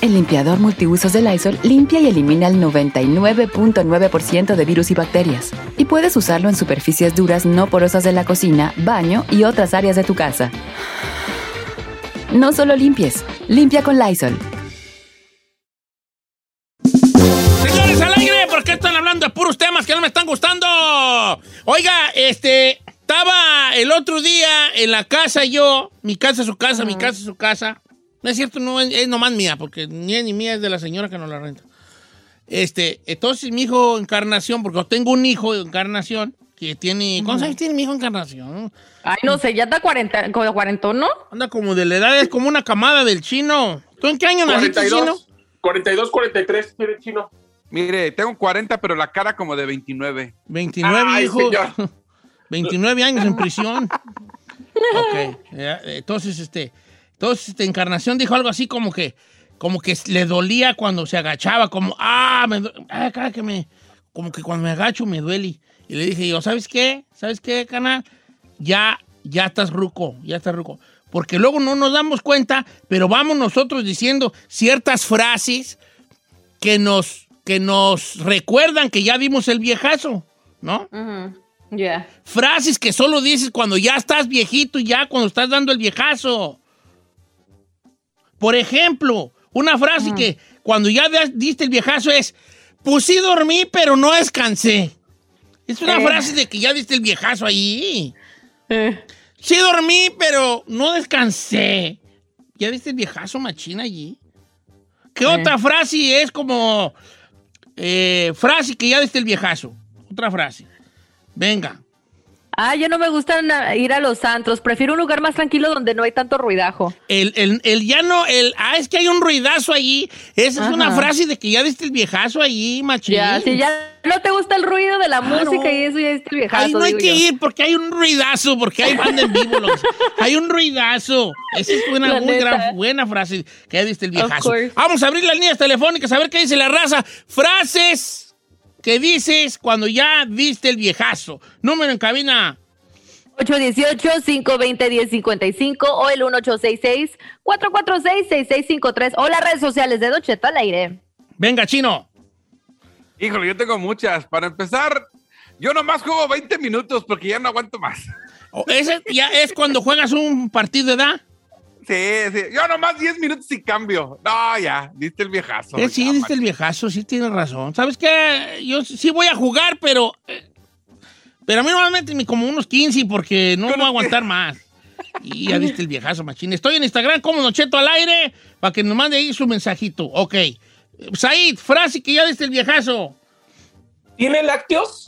El limpiador multiusos de Lysol limpia y elimina el 99.9% de virus y bacterias. Y puedes usarlo en superficies duras no porosas de la cocina, baño y otras áreas de tu casa. No solo limpies, limpia con Lysol. Señores, al aire, ¿por qué están hablando de puros temas que no me están gustando? Oiga, este, estaba el otro día en la casa yo, mi casa es su casa, mi casa es su casa. No es cierto, no es, es nomás mía, porque ni es ni mía, es de la señora que nos la renta. Este, entonces mi hijo Encarnación, porque yo tengo un hijo de Encarnación que tiene, ¿cuántos años tiene mi hijo Encarnación? Ay, no sé, ya está 40, como 40, ¿no? Anda como de la edad, es como una camada del chino. ¿Tú en qué año naciste, chino? 42, 42, 43, mire, chino. Mire, tengo 40, pero la cara como de 29. 29, Ay, hijo. señor. 29 años en prisión. ok. Entonces, este, entonces, este, Encarnación dijo algo así como que, como que le dolía cuando se agachaba, como, ah, me ah, cara, que me, como que cuando me agacho me duele. Y le dije yo, ¿sabes qué? ¿Sabes qué, canal? Ya, ya estás ruco, ya estás ruco. Porque luego no nos damos cuenta, pero vamos nosotros diciendo ciertas frases que nos, que nos recuerdan que ya dimos el viejazo, ¿no? Ya. Frases que solo dices cuando ya estás viejito y ya cuando estás dando el viejazo. Por ejemplo, una frase que cuando ya diste el viejazo es, pues sí dormí, pero no descansé. Es una Eh. frase de que ya diste el viejazo ahí. Eh. Sí dormí, pero no descansé. ¿Ya diste el viejazo machina allí? ¿Qué otra frase es como eh, frase que ya diste el viejazo? Otra frase. Venga. Ah, ya no me gusta ir a los antros. Prefiero un lugar más tranquilo donde no hay tanto ruidajo. El, el, el ya no, el, ah, es que hay un ruidazo allí. Esa es una frase de que ya diste el viejazo allí, machín. Ya, si ya no te gusta el ruido de la Claro. música y eso ya es el viejazo. Ay, no hay que yo. ir porque hay un ruidazo, porque hay banda en vivo. hay un ruidazo. Esa es una La muy neta. gran, buena frase que ya diste el viejazo. Vamos a abrir las líneas telefónicas a ver qué dice la raza. Frases que dices cuando ya diste el viejazo. Número en cabina. 818-520-1055 o el 1866-446-6653 o las redes sociales de Don Cheto al aire. Venga, chino. Híjole, yo tengo muchas. Para empezar, yo nomás juego 20 minutos porque ya no aguanto más. O Ese ya es cuando juegas un partido de edad. Sí, sí. Yo nomás 10 minutos y cambio. No, ya, diste el viejazo. Eh, sí, ya, diste el viejazo, sí tienes razón. ¿Sabes qué? Yo sí voy a jugar, pero. eh, Pero a mí normalmente me como unos 15 porque no voy a aguantar más. Y ya diste el viejazo, machín. Estoy en Instagram como Nocheto al aire para que nos mande ahí su mensajito. Ok. Said, frase que ya diste el viejazo. ¿Tiene lácteos?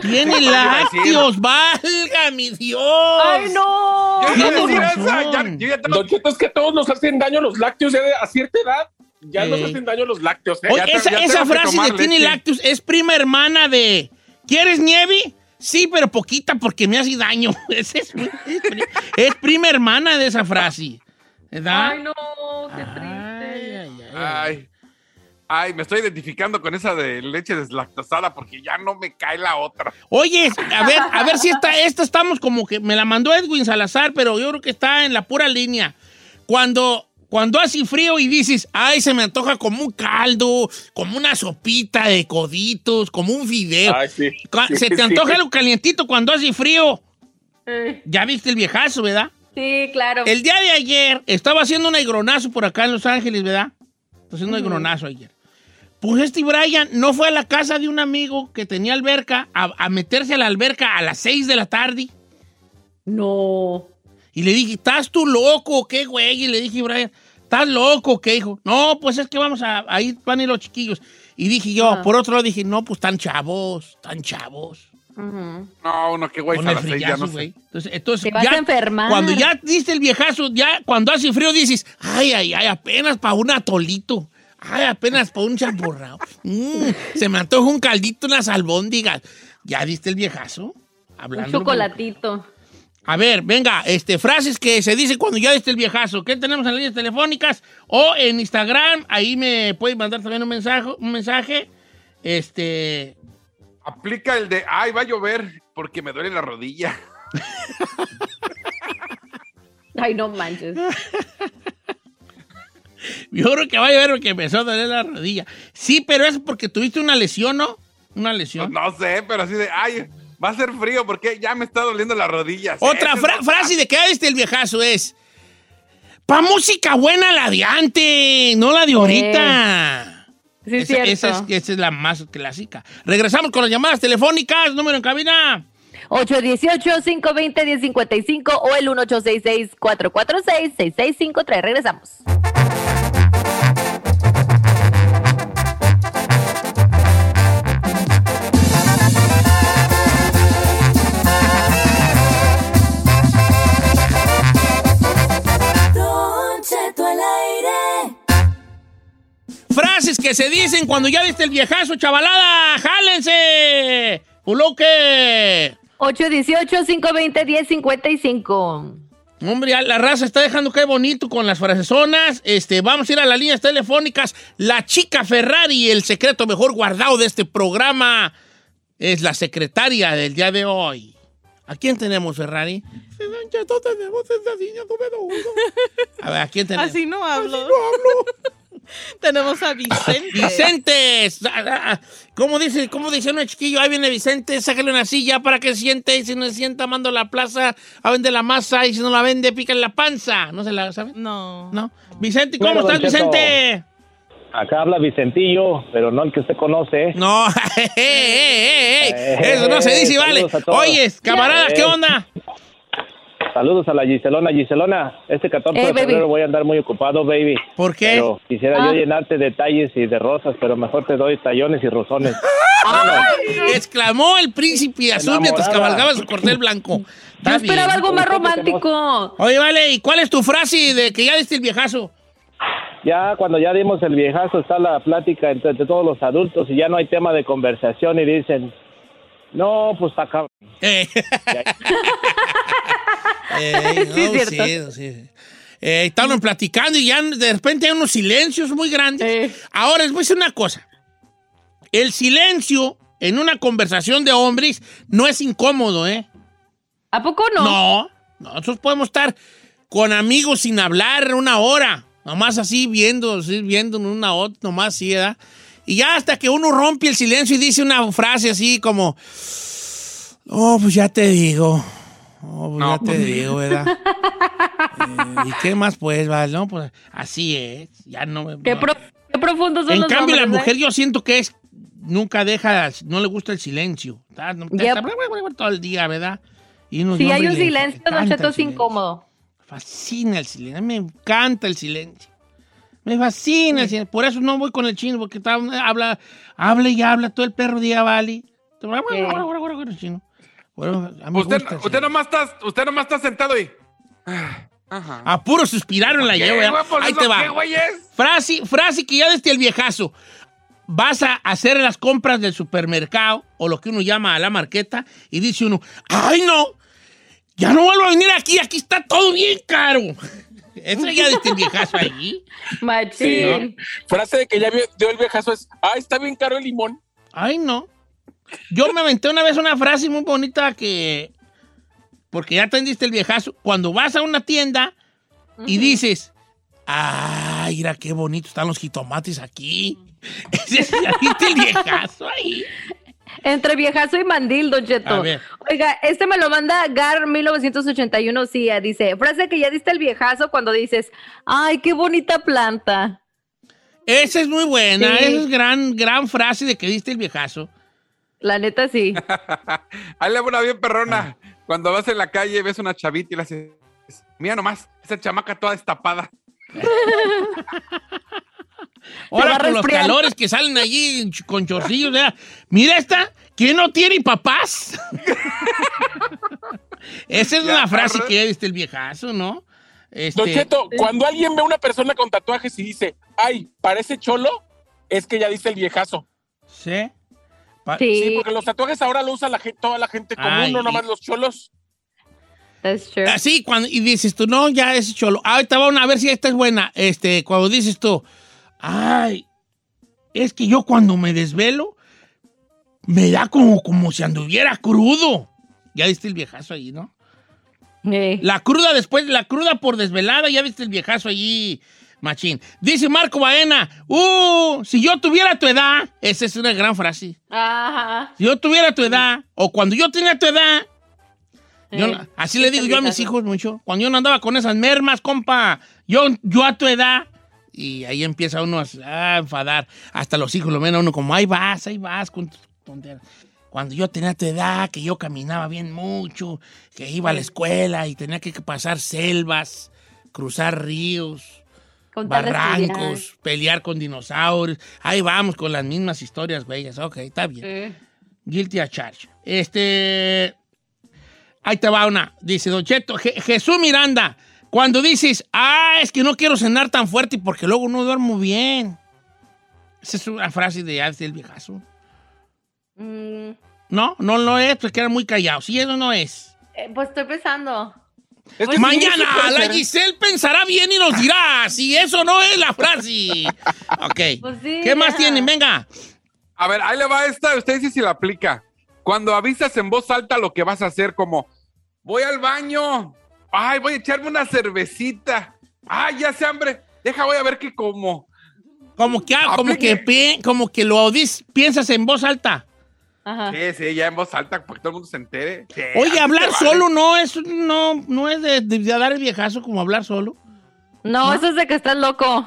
Tiene lácteos, valga mi Dios. ¡Ay, no! Yo ya- yo ya te lo- Don Cheto, es que todos nos hacen daño los lácteos ya de- a cierta edad. Ya nos hacen daño los lácteos, ¿eh? Oye, te- esa, frase de tiene lácteos es prima hermana de ¿Quieres nieve? Sí, pero poquita porque me hace daño. Esa es, es pri- es prima hermana de esa frase. ¿Verdad? ¡Ay, no! ¡Qué triste! Ay, ay, ay. Ay. Ay, me estoy identificando con esa de leche deslactosada porque ya no me cae la otra. Oye, a ver, a ver si esta, esta estamos como que me la mandó Edwin Salazar, pero yo creo que está en la pura línea. Cuando, cuando hace frío y dices, ay, se me antoja como un caldo, como una sopita de coditos, como un fideo. Ay, sí. Sí, se te sí. antoja algo calientito cuando hace frío. Eh, Ya viste el viejazo, ¿verdad? Sí, claro. El día de ayer estaba haciendo un aigronazo por acá en Los Ángeles, ¿verdad? Estaba haciendo un aigronazo ayer. Pues este Brian no fue a la casa de un amigo que tenía alberca a, a meterse a la alberca a las 6 de la tarde. No. Y le dije, ¿estás tú loco o qué, güey? Y le dije, Brian, ¿estás loco o qué, hijo? No, pues es que vamos a, ahí van a ir los chiquillos. Y dije yo, por otro lado dije, no, pues tan chavos, tan chavos. No, uno que güey a las seis ya no sé. Entonces, entonces Te vas a enfermar. Cuando ya diste el viejazo, ya cuando hace frío dices, ay, ay, ay, apenas para un atolito. Ay, apenas por un champurrado. Mm, se me antoja un caldito, unas albóndigas. ¿Ya diste el viejazo? Un Hablando. chocolatito. A ver, venga, este, frases que se dicen cuando ya diste el viejazo. ¿Qué tenemos en las líneas telefónicas? O en Instagram, ahí me pueden mandar también un mensaje. Un mensaje. Este. Aplica el de, ay, va a llover porque me duele la rodilla. Ay, no manches. Yo creo que va a llover porque empezó a doler la rodilla. Sí, pero es porque tuviste una lesión, ¿no? Una lesión. no sé, pero así de, ay, va a ser frío porque ya me está doliendo las rodillas. Otra fra- frase de que ya diste el viejazo es. Pa' música buena la de antes, no la de ahorita. Sí, es esa, cierto. esa es, esa es la más clásica. Regresamos con las llamadas telefónicas, número en cabina. 818-520-1055 o el 1866-446-6653. Regresamos. Frases que se dicen cuando ya diste el viejazo, chavalada. ¡Jálense! ¡Uloque! 818-520-1055. Hombre, ya la raza está dejando que bonito con las frasesonas. Este, vamos a ir a las líneas telefónicas. La chica Ferrari, el secreto mejor guardado de este programa, es la secretaria del día de hoy. ¿A quién tenemos, Ferrari? A ver, ¿a quién tenemos? Así no hablo. Tenemos a Vicente. Vicente, ¿cómo dice, cómo dice uno chiquillo? Ahí viene Vicente, sácale una silla para que siente, y si no se sienta, mando a la plaza a vender la masa, y si no la vende, pica en la panza. ¿No se la saben? No. ¿No? Vicente, ¿cómo Bueno, estás. Vicente? Acá habla Vicentillo, pero no el que usted conoce. No, eh, eh, eh, eh, eso no se dice, vale. Saludos a todos. Oye, camarada, ¿qué Eh. onda? Saludos a la Giselona. Giselona, este 14 Hey, de baby. febrero voy a andar muy ocupado, baby. ¿Por qué? Pero quisiera Ah. yo llenarte detalles y de rosas, pero mejor te doy tallones y rosones. Exclamó el príncipe azul mientras cabalgaba su cortel blanco. Está Yo esperaba bien. algo más romántico. Oye, vale, ¿y cuál es tu frase de que ya diste el viejazo? Ya cuando ya dimos el viejazo está la plática entre, entre todos los adultos y ya no hay tema de conversación y dicen, no, pues está cabrón. Eh. Eh, no, Sí, es cierto. sí. Eh, estaban platicando y ya de repente hay unos silencios muy grandes. Eh. Ahora, les voy a decir una cosa. El silencio en una conversación de hombres no es incómodo, ¿eh? ¿A poco no? No. Nosotros podemos estar con amigos sin hablar una hora. Nomás así viendo, así viendo una otra, nomás así, ¿verdad? Y ya hasta que uno rompe el silencio y dice una frase así como, oh, pues ya te digo. Oh, pues No, ya te pues- digo, ¿verdad? Eh, ¿Y qué más pues, vale? No, pues así es. Ya no me... Qué, no. pro- qué profundos son En los cambio, la hombres, mujer ¿eh? yo siento que es nunca deja, no le gusta el silencio. Está, no- Yep. está todo el día, ¿verdad? Y unos Si hay un le silencio, Don Cheto, es incómodo. Fascina el silencio. Me encanta el silencio. Me fascina el silencio. Por eso no voy con el chino, porque está, habla, habla y habla todo el perro día, chino. Bueno, me Usted, gusta usted, nomás está, usted nomás está sentado y... Ah, Ajá. A puro suspiraron la ¿Qué, llevo. Ahí te va. ¿Qué, frase que ya desde el viejazo. Vas a hacer las compras del supermercado o lo que uno llama a la marqueta y dice uno, ¡ay no! Ya no vuelvo a venir aquí, aquí está todo bien caro. Eso ya desde el viejazo ahí. Machín. Frase de que ya dio el viejazo es, ah, está bien caro el limón. Ay no. Yo me aventé una vez una frase muy bonita que, porque ya entendiste el viejazo, cuando vas a una tienda y dices, ¡ay, mira qué bonito están los jitomates aquí! Ese ya viste el viejazo ahí. Entre viejazo y mandil, Don Cheto. Oiga, este me lo manda Gar 1981, sí, dice, frase que ya diste el viejazo cuando dices, ay, qué bonita planta. Esa es muy buena, Sí. esa es gran, gran frase de que diste el viejazo. La neta sí. Ahí le una bien perrona. Cuando vas en la calle ves una chavita y le haces... Mira nomás, esa chamaca toda destapada. Ahora con los calores que salen allí con chorcillos, mira esta, ¿quién no tiene papás? Esa es una frase que ya diste el viejazo, ¿no? Este, Don Cheto, cuando alguien ve a una persona con tatuajes y dice, ay, parece cholo, es que ya dice el viejazo. ¿Sí? Pa- Sí, porque los tatuajes ahora lo usa la gente, toda la gente común, Ay, no nomás los cholos. That's true. Así, cuando, y dices tú, no, ya es cholo. Ahorita vamos a ver si esta es buena. Este, cuando dices tú, ay, es que yo cuando me desvelo, me da como, como si anduviera crudo. Ya viste el viejazo ahí, ¿no? Sí. La cruda después, la cruda por desvelada, ya viste el viejazo allí, machín. Dice Marco Baena, uh, si yo tuviera tu edad, esa es una gran frase. Ajá. Si yo tuviera tu edad, o cuando yo tenía tu edad, yo Eh, así sí, le digo yo a mis hijos mucho. Cuando yo no andaba con esas mermas, compa, yo, yo a tu edad, y ahí empieza uno a, a enfadar. Hasta los hijos lo ven a uno como, ahí vas, ahí vas con tus tonteras. Cuando yo tenía tu edad, que yo caminaba bien mucho, que iba a la escuela y tenía que pasar selvas, cruzar ríos, barrancos, pelear con dinosaurios. Ahí vamos con las mismas historias, güeyes. Ok, está bien. Eh. Guilty a charge. Este. Ahí te va una. Dice Don Cheto, Je- Jesús Miranda. Cuando dices, ah, es que no quiero cenar tan fuerte porque luego no duermo bien. Esa es una frase de antes del viejazo. Mm, No, no lo es, porque era muy callado. Sí, eso no es. eh, pues estoy pensando. Sí, sí Mañana puede la. Giselle pensará bien y nos dirá si eso no es la frase. Ok. Pues sí, ¿Qué más tienen? Venga. A ver, ahí le va esta, usted dice si la aplica. Cuando avisas en voz alta lo que vas a hacer, como, voy al baño, ay, voy a echarme una cervecita, ay, ya sé hambre, deja, voy a ver qué como. Como que, ah, como que, pi- como que lo dis- piensas en voz alta. Ajá. Sí, sí, ya en voz alta para que todo el mundo se entere. Sí, Oye, hablar vale. solo no es, no, no es de, de- de dar el viejazo como hablar solo. No, eso es de que estás loco.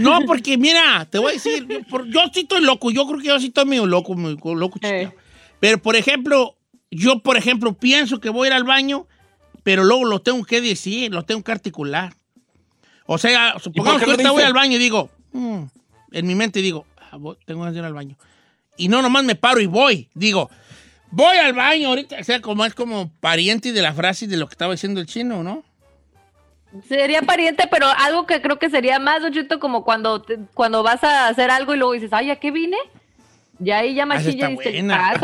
No, porque mira, te voy a decir, yo, por- yo sí estoy loco, yo creo que yo sí estoy medio loco, medio loco Eh. chiquito. Pero, por ejemplo, yo, por ejemplo, pienso que voy a ir al baño, pero luego lo tengo que decir, lo tengo que articular. O sea, supongamos que ahorita voy al baño y digo, "Mm", en mi mente digo, "Ah, voy- tengo que ir al baño. Y no nomás me paro y voy, digo, voy al baño ahorita. O sea, como es como pariente de la frase de lo que estaba diciendo el chino, ¿no? Sería pariente, pero algo que creo que sería más, Don Cheto, como cuando, te- cuando vas a hacer algo y luego dices, ay, ¿a qué vine? Ya ahí ya Ah, machilla dice buena.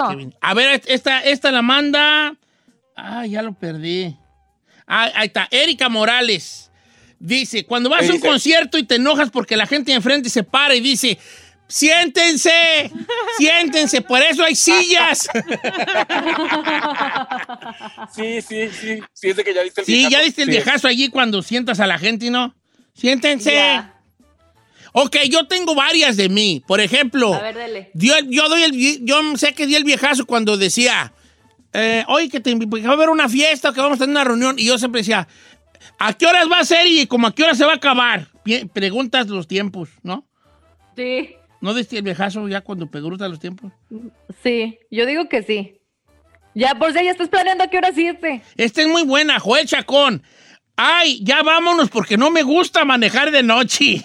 A ver, esta, esta la manda. Ah, ya lo perdí. Ah, ahí está. Erika Morales. Dice, cuando vas ¿Qué a un dice? concierto y te enojas porque la gente enfrente se para y dice, siéntense, siéntense, por eso hay sillas. Sí, sí, sí. Sí, es de que ya diste el Sí, viejazo. ya viste el Sí. viejazo allí cuando sientas a la gente, ¿no? Siéntense. Ya. Ok, yo tengo varias de mí. Por ejemplo, A ver, dele. Yo, yo doy el, yo sé que di el viejazo cuando decía, eh, oye, que te invi- que va a haber una fiesta que vamos a tener una reunión. Y yo siempre decía, ¿a qué horas va a ser y como a qué horas se va a acabar? Preguntas los tiempos, ¿no? Sí, ¿No diste el viejazo ya cuando preguntas los tiempos? sí, yo digo que sí. Ya, por si ya estás planeando a qué hora siete. Esta es muy buena, Joel Chacón. Ay, ya vámonos porque no me gusta manejar de noche.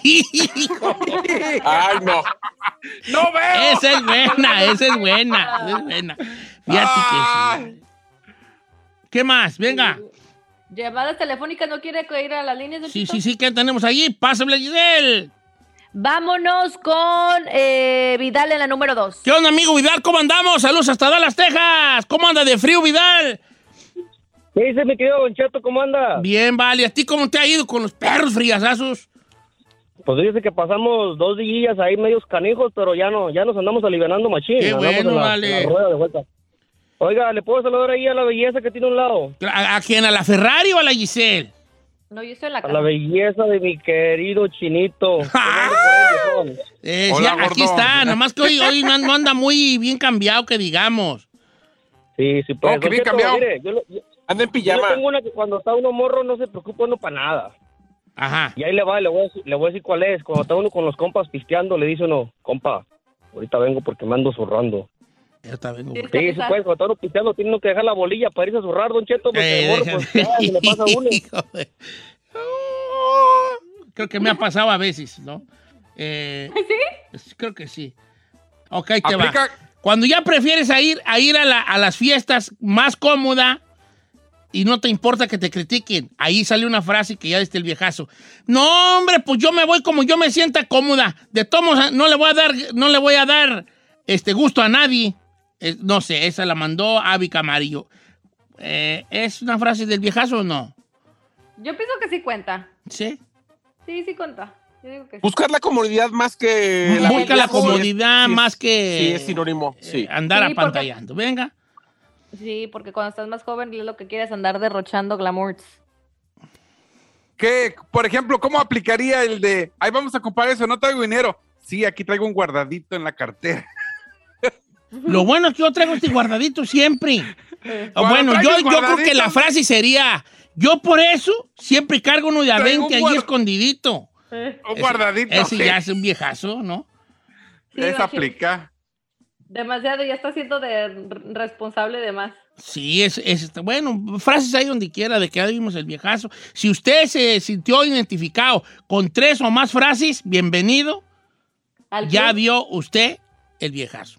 Ay, no. ¡No veo! esa es buena, esa es buena, esa es buena. Fíjate que sí. ¿Qué más? Venga. Llamadas telefónicas, ¿no quiere ir a las líneas? Sí, sí, sí, ¿qué tenemos allí? Pásame, Giselle. Vámonos con eh, Vidal en la número dos. ¿Qué onda, amigo Vidal? ¿Cómo andamos? Saludos hasta Dallas, Texas. ¿Cómo anda de frío, Vidal? ¿Qué dice mi querido Don Cheto? ¿Cómo anda? Bien, vale. ¿A ti cómo te ha ido con los perros friazazos? Pues dice que pasamos dos días ahí medios canijos, pero ya no, ya nos andamos alivianando machín. Qué bueno, la- vale. en la rueda de vuelta. Oiga, ¿le puedo saludar ahí a la belleza que tiene a un lado? ¿A, a quién? ¿A la Ferrari o a la Giselle? No, yo estoy en la A la belleza de mi querido chinito. ¡Ah! Eh, Hola, sí, aquí está. Nomás que hoy, hoy no no anda muy bien cambiado, que digamos. Sí, sí, pues. Oh, bien cambiado. mire, yo, le- yo- Anda en yo pijama. le tengo una que cuando está uno morro no se preocupa uno para nada. Ajá. Y ahí le va, le voy, a decir, le voy a decir cuál es. Cuando está uno con los compas pisteando, le dice uno, compa, ahorita vengo porque me ando zurrando. Yo también. Sí. Sí, sí, pues, cuando está uno pisteando, tiene uno que dejar la bolilla para irse a zurrar, Don Cheto, porque Eh, morro, pues, ya, se le pasa a uno. Oh, Creo que me ha pasado a veces, ¿no? Eh, ¿Sí? Creo que sí. Ok, te va. Cuando ya prefieres a ir a, ir a, la- a las fiestas más cómoda y no te importa que te critiquen. Ahí sale una frase que ya desde el viejazo. No, hombre, pues yo me voy como yo me sienta cómoda. De todos no le voy a dar, no le voy a dar este gusto a nadie. Eh, no sé, esa la mandó Avi Camarillo. Eh, ¿Es una frase del viejazo o no? Yo pienso que sí cuenta. ¿Sí? Sí, sí cuenta. Yo digo que sí. Buscar la comodidad más que... Busca la sí, comodidad sí más que Sí, es sinónimo, sí. eh, andar Sí, porque- apantallando. Venga. Sí, porque cuando estás más joven es lo que quieres andar derrochando glamours. ¿Qué? Por ejemplo, ¿cómo aplicaría el de, ahí vamos a comprar eso, no traigo dinero? Sí, aquí traigo un guardadito en la cartera. Lo bueno es que yo traigo este guardadito siempre. Cuando bueno, yo, yo creo que la frase sería, yo por eso siempre cargo uno de a Traigo 20 ahí escondidito. Un Ese- guardadito. Ese sí. ya es un viejazo, ¿no? Sí, Esa machín. Demasiado, ya está siendo de responsable de más. Sí, es, es- bueno, frases ahí donde quiera de que ya vimos el viejazo. Si usted se sintió identificado con tres o más frases, bienvenido. Al Ya vio usted el viejazo.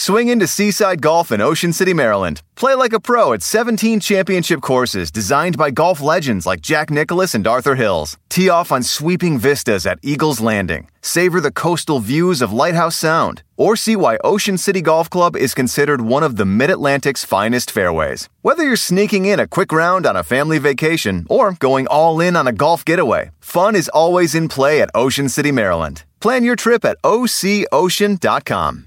Swing into Seaside Golf in Ocean City, Maryland. Play like a pro at 17 championship courses designed by golf legends like Jack Nicholas and Arthur Hills. Tee off on sweeping vistas at Eagles Landing. Savor the coastal views of Lighthouse Sound. Or see why Ocean City Golf Club is considered one of the Mid Atlantic's finest fairways. Whether you're sneaking in a quick round on a family vacation or going all in on a golf getaway, fun is always in play at Ocean City, Maryland. Plan your trip at OCOcean.com.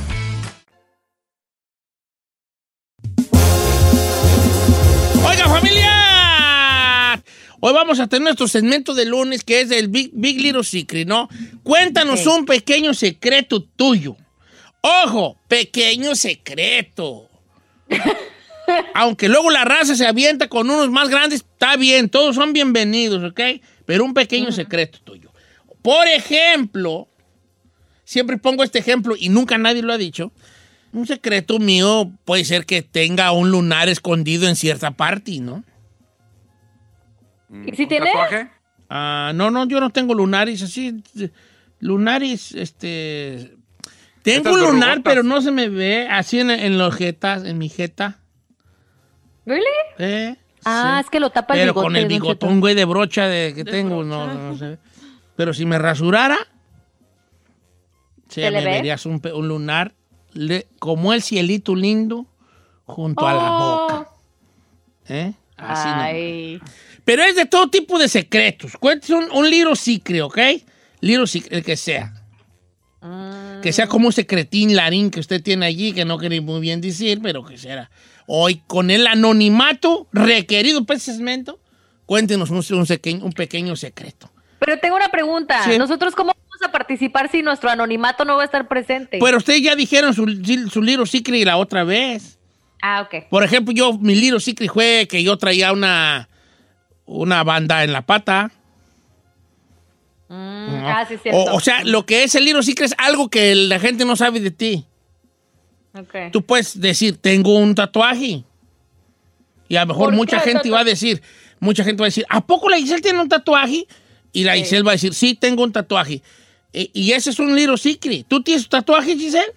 Familia. Hoy vamos a tener nuestro segmento de lunes que es el Big, Big Little Secret, ¿no? Cuéntanos un pequeño secreto tuyo. Ojo, pequeño secreto. Aunque luego la raza se avienta con unos más grandes, está bien, todos son bienvenidos, ¿ok? Pero un pequeño secreto tuyo. Por ejemplo, siempre pongo este ejemplo y nunca nadie lo ha dicho. Un secreto mío puede ser que tenga un lunar escondido en cierta parte, ¿no? ¿Y si tiene? Ah, no, no, yo no tengo lunares así. Lunares, este. Tengo un lunar, pero no se me ve así en, en los jetas, en mi jeta. ¿Really? Eh, Ah, sí. es que lo tapa el Pero bigote. con el bigotón, güey, de brocha de, que tengo, no, no, no se ve. Pero si me rasurara, se ¿Se le me ve? verías un lunar le- como el cielito lindo junto a la Oh. boca. ¿Eh? Así. Ay. Pero es de todo tipo de secretos. Cuéntese un, un secret, ¿ok? Little secret, el que sea. Mm. Que sea como un secretín larín que usted tiene allí, que no quiere muy bien decir, pero que será. Hoy, con el anonimato requerido para ese segmento, cuéntenos un, un un pequeño secreto. Pero tengo una pregunta. Sí. ¿Nosotros cómo a participar si nuestro anonimato no va a estar presente? Pero ustedes ya dijeron su, su little secret la otra vez. Ah, ok. Por ejemplo, yo, mi little secret fue que yo traía una, una banda en la pata. Mm, ¿no? Ah, sí, cierto. o, o sea, lo que es el little secret es algo que la gente no sabe de ti. Ok. Tú puedes decir, tengo un tatuaje. Y a lo mejor ¿Por mucha gente va a decir, mucha gente va a decir, ¿a poco la Giselle tiene un tatuaje? Y la Sí. Giselle va a decir, sí, tengo un tatuaje. Y ese es un little secret. ¿Tú tienes tatuaje, Giselle?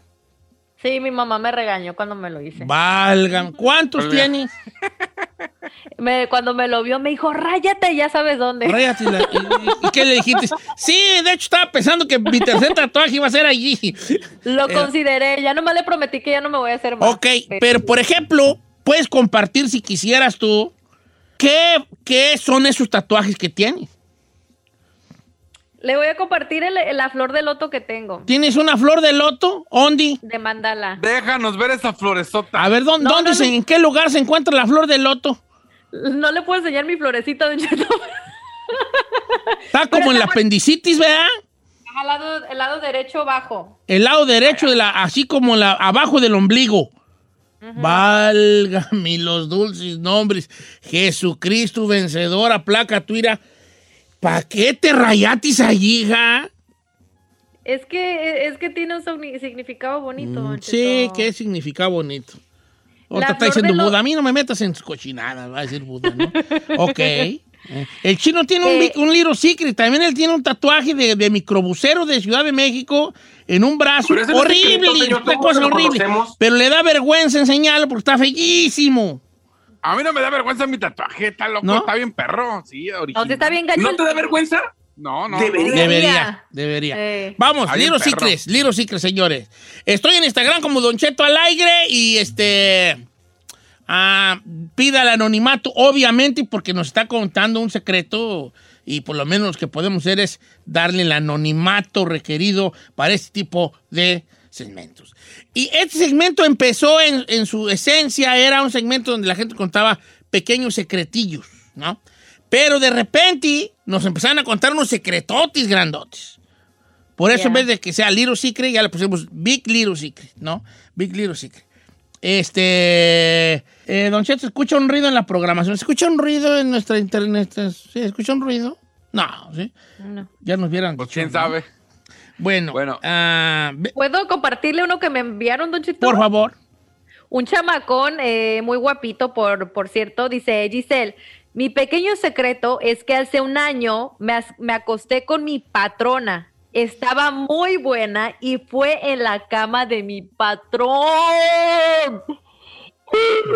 Sí, mi mamá me regañó cuando me lo hice. Valgan. ¿Cuántos tienes? Me- cuando me lo vio me dijo, ráyate, ya sabes dónde. Ráyate la- ¿Y, y qué le dijiste? Sí, de hecho estaba pensando que mi tercer tatuaje iba a ser allí. Lo Eh, consideré, ya nomás le prometí que ya no me voy a hacer más. Ok, pero por ejemplo, puedes compartir si quisieras tú qué, qué son esos tatuajes que tienes. Le voy a compartir el- la flor de loto que tengo. ¿Tienes una flor de loto? ¿Ondi? De mandala. Déjanos ver esa floresota. A ver, ¿dónde, No, dónde no, se- no. en qué lugar se encuentra la flor de loto? No le puedo enseñar mi florecita, Don Cheto. Está como en la apendicitis, ¿verdad? Al lado, el lado derecho bajo. El lado derecho de la, así como la, abajo del ombligo. Válgame los dulces nombres. Jesucristo vencedora, placa tuira. ¿Para qué te rayatis allí, hija? Es que, es que tiene un significado bonito, Mm, Sí, que significa bonito. Ahorita está diciendo lo- Buda. A mí no me metas en tus cochinadas, va a decir Buda, ¿no? ok. Eh, El chino tiene un, Eh. un little secret. También él tiene un tatuaje de, de microbusero de Ciudad de México en un brazo. Horrible, una cosa horrible. Pero le da vergüenza enseñarlo porque está feísimo. A mí no me da vergüenza mi tatuaje, está loco, ¿No? está bien perro. Sí, original. No, sí está bien gacho. ¿No te da vergüenza? No, no. Debería. no. Debería, debería. Eh. Vamos, perro. Secrets, Little Secrets, señores. Estoy en Instagram como Don Cheto al aire y este. ah, pida el anonimato, obviamente, porque nos está contando un secreto y por lo menos lo que podemos hacer es darle el anonimato requerido para este tipo de segmentos. Y este segmento empezó en, en su esencia, era un segmento donde la gente contaba pequeños secretillos, ¿no? Pero de repente nos empezaron a contar unos secretotis grandotes. Por eso en vez de que sea Little Secret, ya le pusimos Big Little Secret, ¿no? Big Little Secret. Este. eh, don Cheto, ¿se escucha un ruido en la programación? ¿Se escucha un ruido en nuestra internet? ¿Sí? ¿Se escucha un ruido? No, ¿sí? No. Ya nos vieran. Pues quién ¿no? sabe. Bueno, Bueno. ah, ¿Puedo compartirle uno que me enviaron, Don Cheto? por favor. Un chamacón eh, muy guapito, por, por cierto, dice Giselle, mi pequeño secreto es que hace un año me, me acosté con mi patrona. Estaba muy buena y fue en la cama de mi patrón.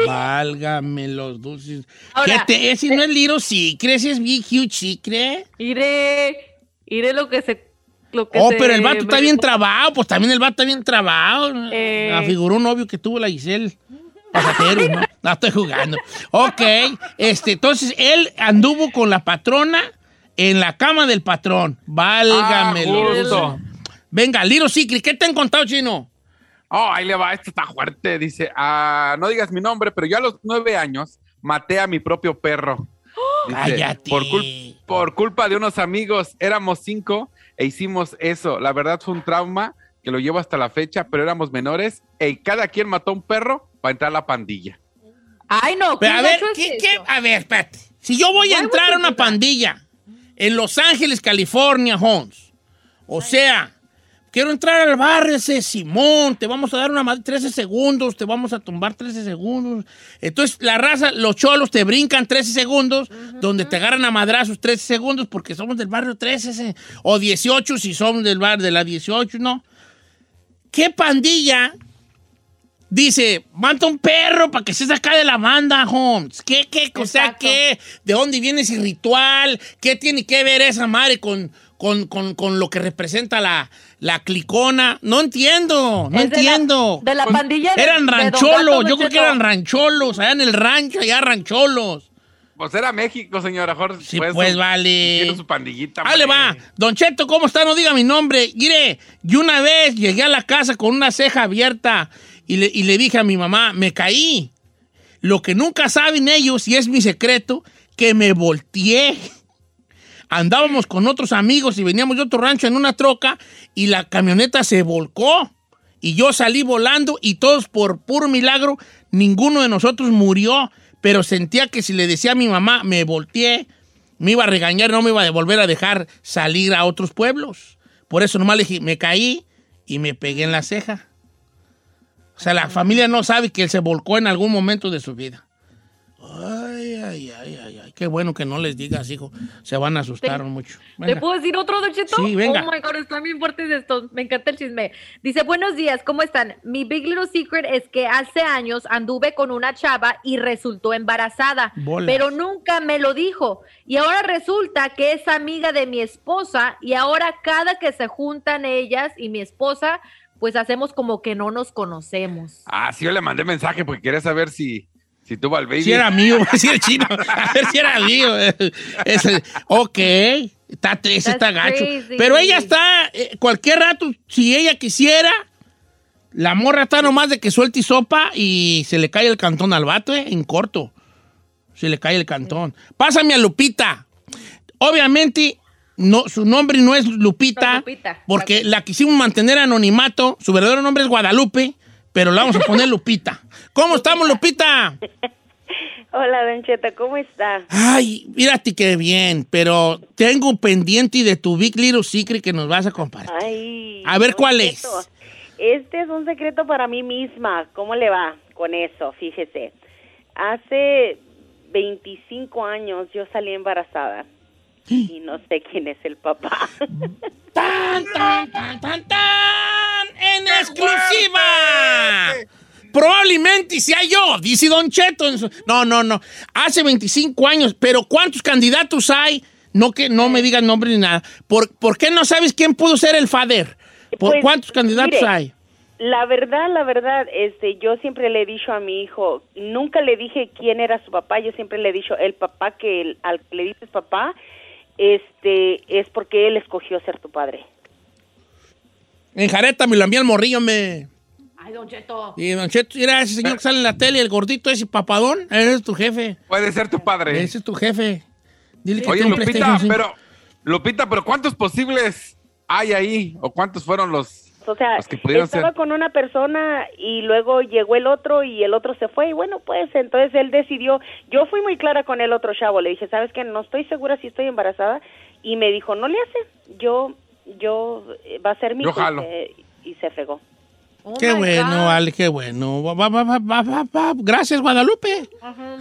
Válgame los dulces. Ahora, ¿Qué te, ese no es Little Secret, ese es Big Huge Secret. Iré, iré lo que se... Lo que Oh, pero el vato me- está bien trabado, pues también el vato está bien trabado. Eh. Afiguró un novio que tuvo la Giselle. Pasajero, ¿no? No estoy jugando. Ok, este, entonces él anduvo con la patrona en la cama del patrón. Válgame Ah. Venga, Little Secret, ¿qué te han contado, chino? Oh, ahí le va, esto está fuerte. Dice, ah, no digas mi nombre, pero yo a los nueve años maté a mi propio perro. Dice, Cállate. Por, cul- por culpa de unos amigos, éramos cinco e hicimos eso. La verdad fue un trauma que lo llevo hasta la fecha, pero éramos menores y cada quien mató a un perro para entrar a la pandilla. Ay, no, Pero ¿qué a ver. A ver, espérate. Si yo voy a entrar a una pandilla en Los Ángeles, California, Holmes, o sea, quiero entrar al barrio ese Simón, te vamos a dar una madre 13 segundos, te vamos a tumbar 13 segundos. Entonces, la raza, los cholos te brincan 13 segundos, donde te agarran a madrazos 13 segundos porque somos del barrio 13, ese, o 18 si somos del barrio de la 18, ¿no? ¿Qué pandilla dice, mata un perro para que se saca de la banda, Holmes? ¿Qué, qué, o sea, qué? ¿De dónde viene ese ritual? ¿Qué tiene que ver esa madre con, con, con- con lo que representa la, la clicona. No entiendo, no Es de la- entiendo. de la pandilla de- Eran rancholos, yo creo que eran rancholos, allá en el rancho, allá rancholos. Pues era México, señor. Mejor Sí, pues, vale. Tiene su pandillita. Ahí le hombre. va. Don Cheto, ¿cómo está? No diga mi nombre. Mire, yo una vez llegué a la casa con una ceja abierta y le, y le dije a mi mamá, me caí. Lo que nunca saben ellos, y es mi secreto, que me volteé. Andábamos con otros amigos y veníamos de otro rancho en una troca y la camioneta se volcó. Y yo salí volando y todos por puro milagro, ninguno de nosotros murió, pero sentía que si le decía a mi mamá, me volteé, me iba a regañar, no me iba a volver a dejar salir a otros pueblos. Por eso nomás le dije, me caí y me pegué en la ceja. O sea, la familia no sabe que él se volcó en algún momento de su vida. Ay, ay, ay, ay, ay. Qué bueno que no les digas, hijo. Se van a asustar mucho. ¿Te Venga. puedo decir otro, Don Cheto? Sí, venga. Oh my God, están bien fuertes estos. Me encanta el chisme. Dice, buenos días, ¿cómo están? Mi big little secret es que hace años anduve con una chava y resultó embarazada, Bolas. pero nunca me lo dijo. Y ahora resulta que es amiga de mi esposa y ahora cada que se juntan ellas y mi esposa, pues hacemos como que no nos conocemos. Ah, sí, yo le mandé mensaje porque quería saber si, si tuvo al baby. Si era mío, si era chino. A ver si era mío. Ese- ok, está, ese está gacho. crazy. Pero ella está, eh, cualquier rato, si ella quisiera, la morra está nomás de que suelte y sopa y se le cae el cantón al vato, eh, en corto. Se le cae el cantón. Pásame a Lupita. Obviamente, no, su nombre no es Lupita, Lupita. porque la quisimos mantener anonimato. Su verdadero nombre es Guadalupe, pero la vamos a poner Lupita. ¿Cómo estamos, Lupita? Hola, Don Cheto, ¿cómo está? Ay, mírate qué bien, pero tengo un pendiente de tu Big Little Secret que nos vas a compartir. Ay, A ver Don cuál Cheto, es. Este es un secreto para mí misma. ¿Cómo le va con eso? Fíjese. Hace 25 años yo salí embarazada y no sé quién es el papá. ¡Tan, tan, tan, tan, tan! ¡En exclusiva! Probablemente sea yo, dice Don Cheto. No, no, no. Hace 25 años, pero ¿cuántos candidatos hay? No que no me digan nombre ni nada. ¿Por, por qué no sabes quién pudo ser el fader? ¿Por Pues, ¿Cuántos candidatos mire, hay? La verdad, la verdad, este, yo siempre le he dicho a mi hijo, nunca le dije quién era su papá, yo siempre le he dicho, el papá que el- al que le dices papá, este, es porque él escogió ser tu padre. En Jareta me lo envía el morrillo, me. Ay, Don Cheto. Y Don Cheto, mira ese señor que sale en la tele, el gordito ese papadón, ese es tu jefe. Puede ser tu padre. Ese es tu jefe. Dile que Oye, Lupita, pero, Lupita, pero ¿cuántos posibles hay ahí? ¿O cuántos fueron los, O sea, los que pudieron estaba ser? con una persona y luego llegó el otro y el otro se fue y bueno, pues entonces él decidió, yo fui muy clara con el otro chavo, le dije, ¿sabes qué? No estoy segura si estoy embarazada y me dijo, no le hace, yo, yo, va a ser mi Yo hijo", jalo. y se- y se fregó. Qué bueno, vale, qué bueno. Va, va, va, va, va, va, va. Gracias, Guadalupe.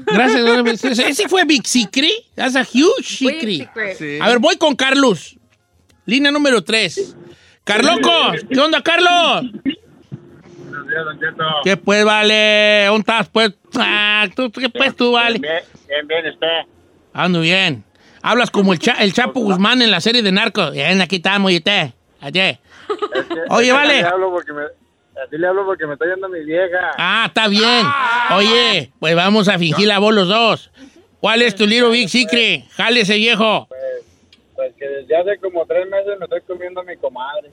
Gracias, Guadalupe. Ese fue Big Secret. That's a huge secret. Sí. A ver, voy con Carlos. Línea número 3. Carloco, ¿qué onda, Carlos? ¿Qué pues, vale? ¿Dónde estás, pues? Ah, ¿tú, ¿Qué pues tú, vale? Bien, bien, bien, usted. Ando bien. Hablas como el, Cha- el Chapo Guzmán en la serie de Narcos. Bien, aquí estamos, y te. Ayer. Oye, vale. Así Le hablo porque me, así le hablo porque me está yendo mi vieja. Ah, está bien. Oye, pues vamos a fingir la voz los dos. ¿Cuál es tu little big secret? Jale ese viejo. Pues que desde hace como tres meses me estoy comiendo a mi comadre.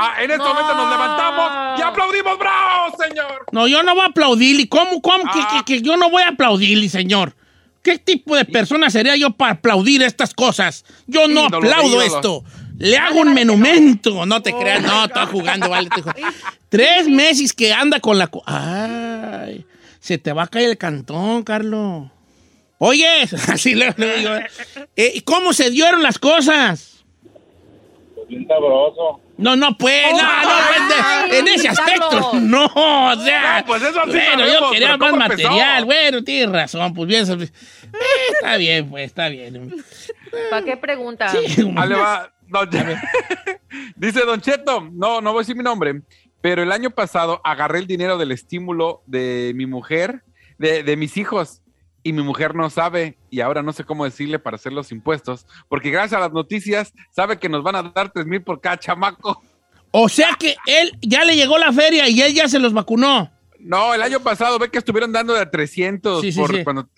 Ah, en este momento nos levantamos y aplaudimos, bravo, señor. No, yo no voy a aplaudirle. ¿Cómo, cómo? que- Que, que yo no voy a aplaudirle, señor. ¿Qué tipo de persona sería yo para aplaudir estas cosas? Yo no Ídolos de aplaudo esto. Le hago un monumento. No te creas, no, estoy jugando, vale. te Tres meses que anda con la... Ay, se te va a caer el cantón, Carlos. Oye, así le, digo. eh, ¿y ¿Cómo se dieron las cosas? Pues bien sabroso. No, no, pues, no, no, pues, de- en ese aspecto, no, o sea. No, pues eso sí bueno, yo sabemos, quería pero más material, bueno, tienes razón, pues bien, eh, está bien, pues, está bien. ¿Para qué pregunta? Ahí le va, don- Dice Don Cheto, no, no voy a decir mi nombre, pero el año pasado agarré el dinero del estímulo de mi mujer, de, de mis hijos, y mi mujer no sabe y ahora no sé cómo decirle para hacer los impuestos, porque gracias a las noticias sabe que nos van a dar tres mil por cada chamaco. O sea que él ya le llegó la feria y él ya se los vacunó. No, el año pasado ve que estuvieron dando de 300 Sí, sí, por sí. cuando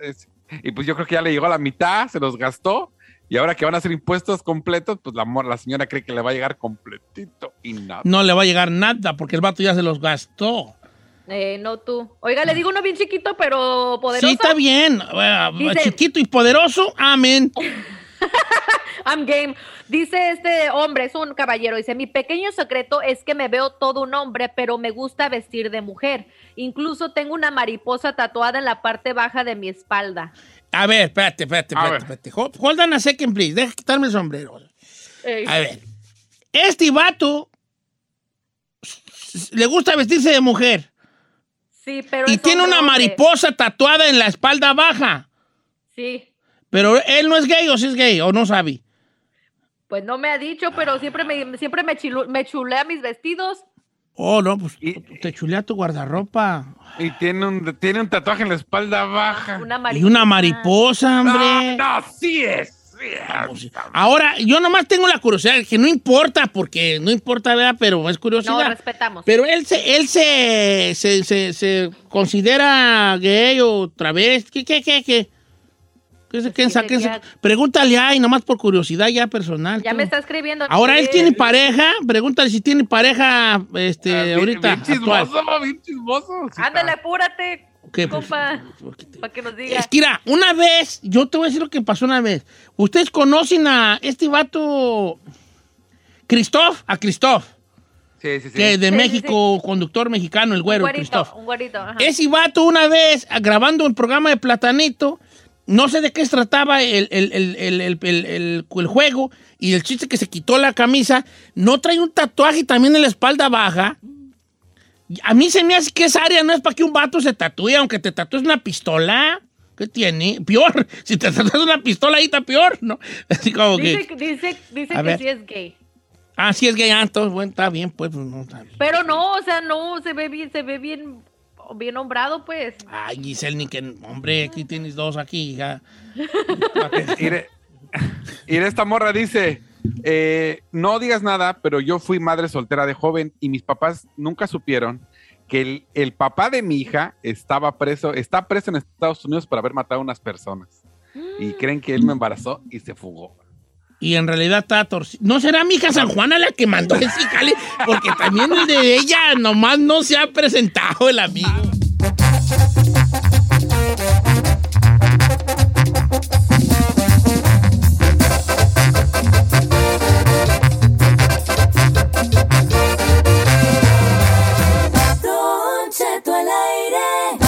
y pues yo creo que ya le llegó a la mitad, se los gastó y ahora que van a hacer impuestos completos, pues la, la señora cree que le va a llegar completito y nada. No le va a llegar nada porque el vato ya se los gastó. Eh, no tú. Oiga, le digo uno bien chiquito, pero poderoso. Sí, está bien. Eh, Dice- Chiquito y poderoso, amén. I'm game. Dice este hombre, es un caballero, dice, mi pequeño secreto es que me veo todo un hombre, pero me gusta vestir de mujer. Incluso tengo una mariposa tatuada en la parte baja de mi espalda. A ver, espérate, espérate, espérate. espérate. Hold, hold on a second, please. Deja quitarme el sombrero. Ey. A ver. Este vato le gusta vestirse de mujer Sí, pero y tiene una mariposa tatuada en la espalda baja. Sí, Pero él no es gay o sí es gay o no sabe. pues no me ha dicho, pero siempre me, siempre me, chilu- me chulea mis vestidos. Oh, no, pues Y- te chulea tu guardarropa. Y tiene un, tiene un tatuaje en la espalda baja. Una Y una mariposa, hombre. No, no, sí es. sí es. Ahora, yo nomás tengo la curiosidad, que no importa, porque no importa, ¿verdad? Pero es No, curiosidad. respetamos. Pero él se, él se, se, se, se considera gay o otra vez. ¿Qué, qué, qué, qué? ¿Qué se- qué Pues ya- Pregúntale ahí, nomás por curiosidad ya personal. ya tú. me está escribiendo. Ahora él tiene pareja, pregúntale si tiene pareja este, Ah, bien- ahorita. Bien chismoso, actual. bien chismoso. Sí, Ándale, apúrate, ¿Qué, pues? compa, para que nos diga. Es que, mira, una vez, yo te voy a decir lo que pasó una vez. Ustedes conocen a este vato, Christoph, a Christoph, Sí, sí, sí. que de Sí, sí, México, conductor mexicano, el un güero, güerito, Christoph. un güerito. ajá. Ese vato una vez, grabando el programa de Platanito, no sé de qué se trataba el, el- el- el- juego y el chiste que se quitó la camisa, no trae un tatuaje también en la espalda baja. A mí se me hace que esa área no es para que un vato se tatúe, aunque te tatúes una pistola. ¿Qué tiene? Peor. Si te tatúas una pistola ahí está peor, ¿no? Así como Dice, que... dice, dice que ver. sí es gay. Ah, sí es gay, ah, entonces, bueno, está bien, pues, pues, no, está bien. Pero no, o sea, no, se ve bien, se ve bien, bien nombrado, pues. Ay, Giselle, ni que... Hombre, aquí tienes dos aquí, hija. Mire, esta morra dice, eh, no digas nada, pero yo fui madre soltera de joven y mis papás nunca supieron que el, el papá de mi hija estaba preso, está preso en Estados Unidos por haber matado a unas personas. Y creen que él me embarazó y se fugó. Y en realidad está torcido. ¿No será mi hija San Juana la que mandó ese jale? Porque también el de ella nomás no se ha presentado el amigo. Aire.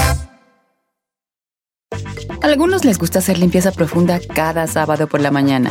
Algunos les gusta hacer limpieza profunda cada sábado por la mañana.